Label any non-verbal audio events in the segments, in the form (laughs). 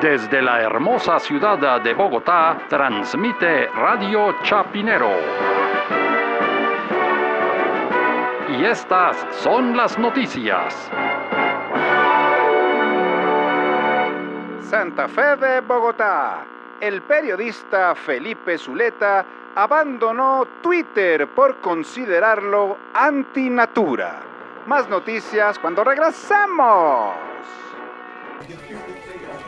Desde la hermosa ciudad de Bogotá, transmite Radio Chapinero. Y estas son las noticias. Santa Fe de Bogotá. El periodista Felipe Zuleta abandonó Twitter por considerarlo antinatura. Más noticias cuando regresamos.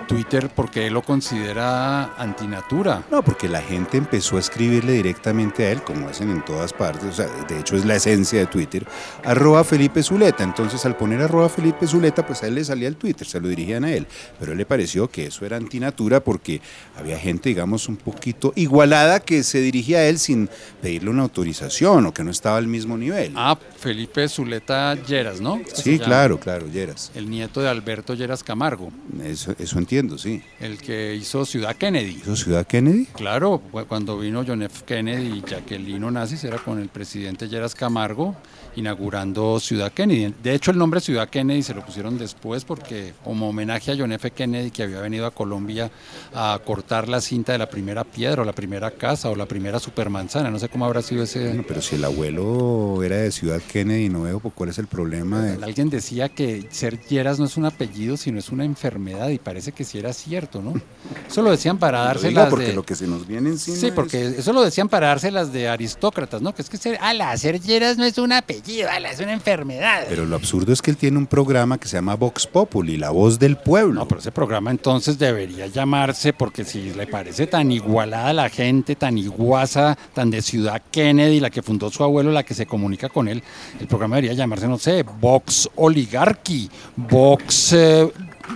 Twitter porque él lo considera antinatura. No, porque la gente empezó a escribirle directamente a él, como hacen en todas partes, o sea, de hecho es la esencia de Twitter, arroba Felipe Zuleta. Entonces al poner arroba Felipe Zuleta, pues a él le salía el Twitter, se lo dirigían a él. Pero a él le pareció que eso era antinatura porque había gente, digamos, un poquito igualada que se dirigía a él sin pedirle una autorización o que no estaba al mismo nivel. Ah, Felipe Zuleta Lleras, ¿no? Sí, claro, claro, Lleras. El nieto de Alberto Lleras Camargo. Eso, eso entiendo, sí. El que hizo Ciudad Kennedy. ¿Hizo Ciudad Kennedy? Claro, cuando vino John F. Kennedy y Jacqueline Onassis era con el presidente Lleras Camargo inaugurando Ciudad Kennedy. De hecho, el nombre Ciudad Kennedy se lo pusieron después porque como homenaje a John F. Kennedy que había venido a Colombia a cortar la cinta de la primera piedra o la primera casa o la primera supermanzana. No sé cómo habrá sido ese... Bueno, pero si el abuelo era de Ciudad Kennedy, no veo cuál es el problema. De... Alguien decía que ser Lleras no es un apellido, sino es una enfermedad y parece que sí era cierto, ¿no? Eso lo decían para dárselas porque de... lo que se nos viene encima Sí, porque es- eso lo decían para dárselas de aristócratas, ¿no? Que es que ser, ala, ser Lleras no es un apellido, ala, es una enfermedad. Pero lo absurdo es que él tiene un programa que se llama Vox Populi, la voz del pueblo. No, pero ese programa entonces debería llamarse, porque si le parece tan igualada a la gente, tan iguasa, tan de Ciudad Kennedy, la que fundó su abuelo, la que se comunica con él, el programa debería llamarse, no sé, Vox Oligarchy, Vox eh,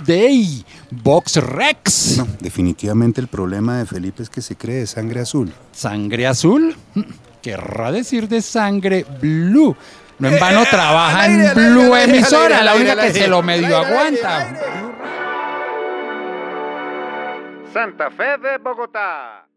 Day, Vox Rex, No, definitivamente el problema de Felipe es que se cree de sangre azul. Sangre Azul, (laughs) querrá decir de sangre blue. No en vano trabaja al aire, en al aire, Blue aire, Emisora, la única que aire, se lo medio aire, al aire, aguanta. Santa Fe de Bogotá.